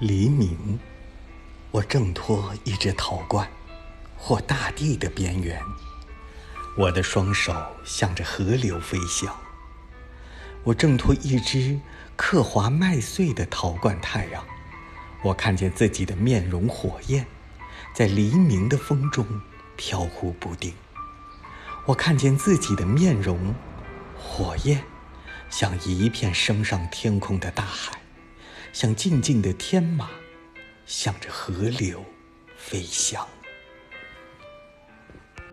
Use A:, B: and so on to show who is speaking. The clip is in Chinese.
A: 黎明，我挣脱一只陶罐，或大地的边缘。我的双手向着河流飞翔。我挣脱一只刻划麦穗的陶罐太阳。我看见自己的面容火焰，在黎明的风中飘忽不定。我看见自己的面容火焰，像一片升上天空的大海。像静静的天马，向着河流飞翔。